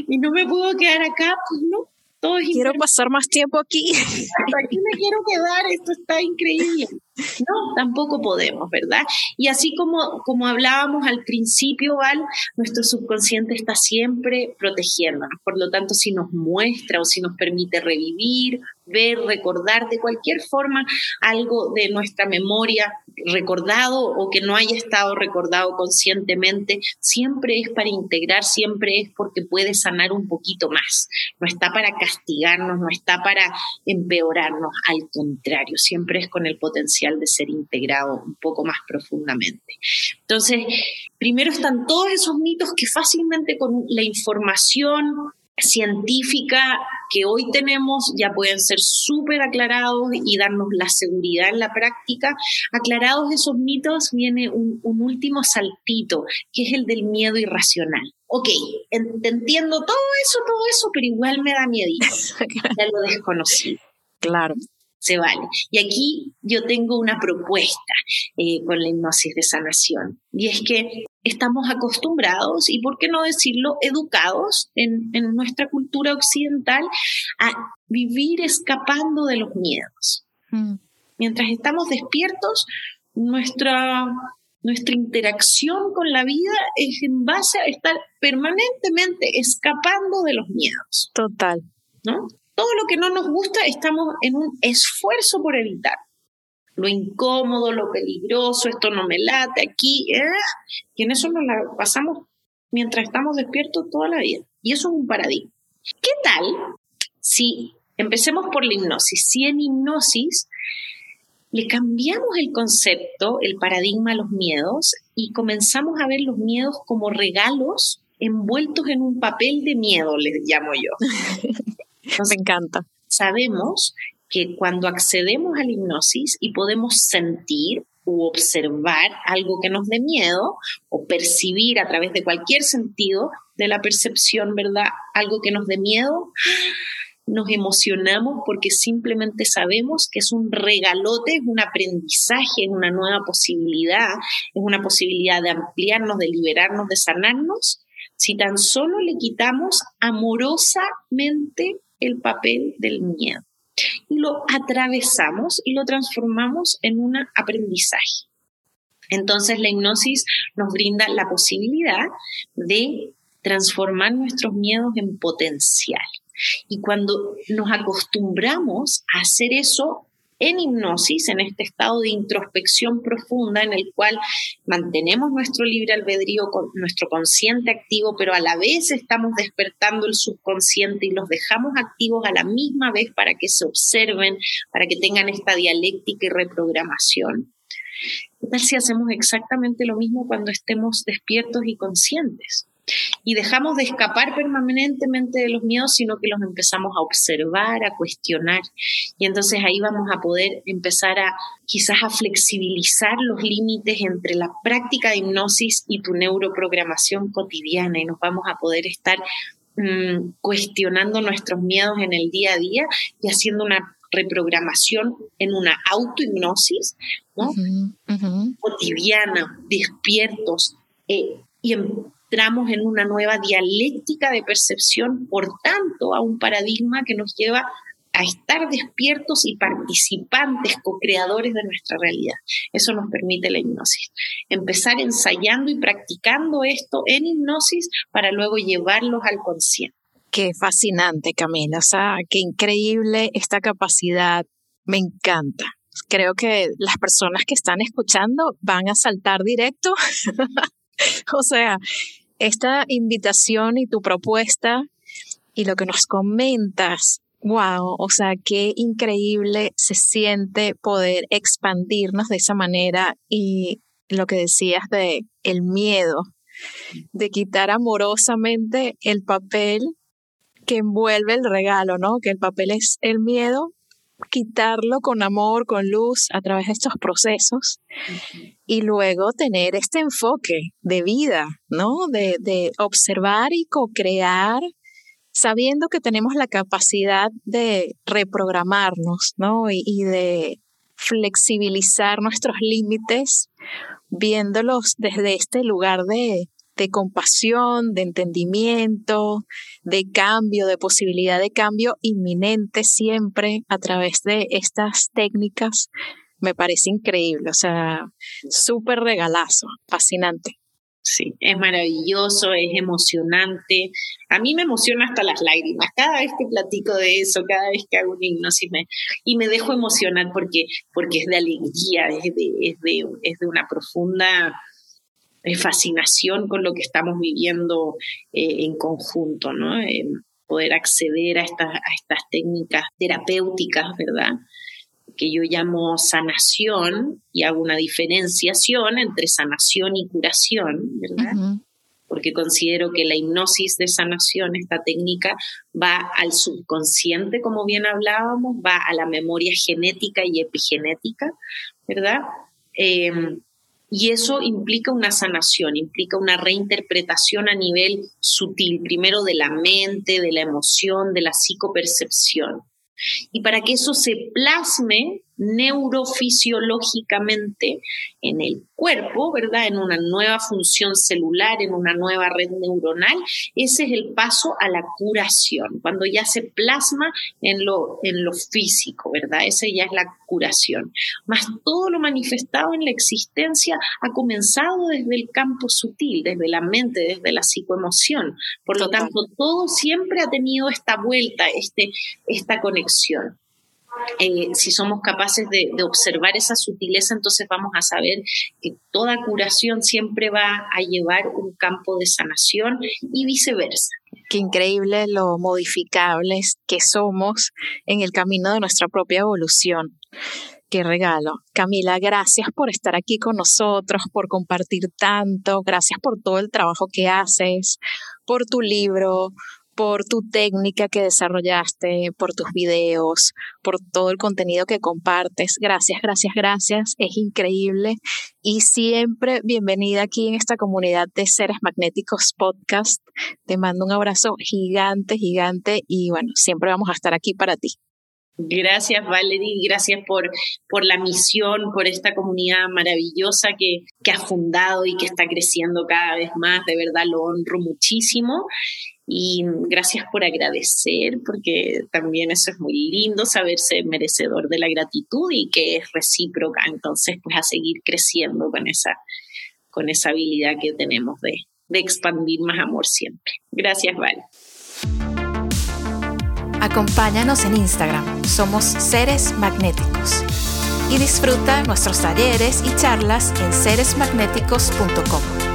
y no me puedo quedar acá, pues no, quiero pasar más tiempo aquí. Aquí me quiero quedar, esto está increíble. No, tampoco podemos, ¿verdad? Y así como, como hablábamos al principio, Val, nuestro subconsciente está siempre protegiéndonos. Por lo tanto, si nos muestra o si nos permite revivir, ver, recordar de cualquier forma algo de nuestra memoria recordado o que no haya estado recordado conscientemente, siempre es para integrar, siempre es porque puede sanar un poquito más. No está para castigarnos, no está para empeorarnos, al contrario, siempre es con el potencial de ser integrado un poco más profundamente. Entonces, primero están todos esos mitos que fácilmente con la información científica que hoy tenemos ya pueden ser súper aclarados y darnos la seguridad en la práctica. Aclarados esos mitos viene un, último saltito, que es el del miedo irracional. Ok, entiendo todo eso, todo eso, pero igual me da miedo. ya lo desconocí. Claro se vale. Y aquí yo tengo una propuesta eh, con la hipnosis de sanación, y es que estamos acostumbrados, y por qué no decirlo, educados en, nuestra cultura occidental a vivir escapando de los miedos. Mm. Mientras estamos despiertos, nuestra nuestra interacción con la vida es en base a estar permanentemente escapando de los miedos. Total. ¿No? Todo lo que no nos gusta estamos en un esfuerzo por evitar. Lo incómodo, lo peligroso, esto no me late aquí. ¿eh? Y en eso nos la pasamos mientras estamos despiertos toda la vida. Y eso es un paradigma. ¿Qué tal si empecemos por la hipnosis? Si en hipnosis le cambiamos el concepto, el paradigma a los miedos y comenzamos a ver los miedos como regalos envueltos en un papel de miedo, les llamo yo. Me encanta. Sabemos que cuando accedemos a la hipnosis y podemos sentir u observar algo que nos dé miedo o percibir a través de cualquier sentido de la percepción, ¿verdad? Algo que nos dé miedo, nos emocionamos porque simplemente sabemos que es un regalote, es un aprendizaje, es una nueva posibilidad, es una posibilidad de ampliarnos, de liberarnos, de sanarnos, si tan solo le quitamos amorosamente el papel del miedo y lo atravesamos y lo transformamos en un aprendizaje. Entonces la hipnosis nos brinda la posibilidad de transformar nuestros miedos en potencial. Y cuando nos acostumbramos a hacer eso en hipnosis, en este estado de introspección profunda en el cual mantenemos nuestro libre albedrío, con nuestro consciente activo, pero a la vez estamos despertando el subconsciente y los dejamos activos a la misma vez para que se observen, para que tengan esta dialéctica y reprogramación. ¿Qué tal si hacemos exactamente lo mismo cuando estemos despiertos y conscientes? Y dejamos de escapar permanentemente de los miedos, sino que los empezamos a observar, a cuestionar. Y entonces ahí vamos a poder empezar a quizás a flexibilizar los límites entre la práctica de hipnosis y tu neuroprogramación cotidiana y nos vamos a poder estar mm, cuestionando nuestros miedos en el día a día y haciendo una reprogramación en una autohipnosis ¿no? cotidiana, despiertos, eh, y en entramos en una nueva dialéctica de percepción, por tanto, a un paradigma que nos lleva a estar despiertos y participantes, co-creadores de nuestra realidad. Eso nos permite la hipnosis. Empezar ensayando y practicando esto en hipnosis para luego llevarlos al consciente. Qué fascinante, Camila. Qué increíble esta capacidad. Me encanta. Creo que las personas que están escuchando van a saltar directo o sea, esta invitación y tu propuesta y lo que nos comentas, wow, o sea, qué increíble se siente poder expandirnos de esa manera y lo que decías de el miedo, de quitar amorosamente el papel que envuelve el regalo, ¿no? Que el papel es el miedo quitarlo con amor, con luz a través de estos procesos y luego tener este enfoque de vida, ¿no? De, de observar y co-crear sabiendo que tenemos la capacidad de reprogramarnos, ¿no? Y, y de flexibilizar nuestros límites viéndolos desde este lugar de, de compasión, de entendimiento, de cambio, de posibilidad de cambio inminente siempre a través de estas técnicas, me parece increíble, o sea, súper regalazo, fascinante. Sí, es maravilloso, es emocionante. A mí me emociona hasta las lágrimas. Cada vez que platico de eso, cada vez que hago un hipnosis me, y me dejo emocionar porque, porque es de alegría, es de, es de, es de una profunda fascinación con lo que estamos viviendo eh, en conjunto, ¿no? poder acceder a estas, a estas técnicas terapéuticas, ¿verdad? que yo llamo sanación y hago una diferenciación entre sanación y curación, ¿verdad? Porque considero que la hipnosis de sanación, esta técnica, va al subconsciente, como bien hablábamos, va a la memoria genética y epigenética, ¿verdad? Eh, y eso implica una sanación, implica una reinterpretación a nivel sutil, primero de la mente, de la emoción, de la psicopercepción. Y para que eso se plasme neurofisiológicamente en el cuerpo, ¿verdad? En una nueva función celular, en una nueva red neuronal. Ese es el paso a la curación, cuando ya se plasma en lo, en lo físico, ¿verdad? Esa ya es la curación. Más todo lo manifestado en la existencia ha comenzado desde el campo sutil, desde la mente, desde la psicoemoción. Por lo tanto, todo siempre ha tenido esta vuelta, este, esta conexión. Eh, si somos capaces de, observar esa sutileza, entonces vamos a saber que toda curación siempre va a llevar un campo de sanación y viceversa. Qué increíble lo modificables que somos en el camino de nuestra propia evolución. Qué regalo. Camila, gracias por estar aquí con nosotros, por compartir tanto, gracias por todo el trabajo que haces, por tu libro, por tu técnica que desarrollaste, por tus videos, por todo el contenido que compartes. Gracias, gracias, gracias. Es increíble. Y siempre bienvenida aquí en esta comunidad de Seres Magnéticos Podcast. Te mando un abrazo gigante, gigante y bueno, siempre vamos a estar aquí para ti. Gracias, Valerie, gracias por, por la misión, por esta comunidad maravillosa que, que ha fundado y que está creciendo cada vez más. De verdad lo honro muchísimo. Y gracias por agradecer, porque también eso es muy lindo, saberse merecedor de la gratitud y que es recíproca. Entonces, pues a seguir creciendo con esa, con esa habilidad que tenemos de, de expandir más amor siempre. Gracias, Val. Acompáñanos en Instagram, somos Seres Magnéticos. Y disfruta nuestros talleres y charlas en seresmagnéticos.com.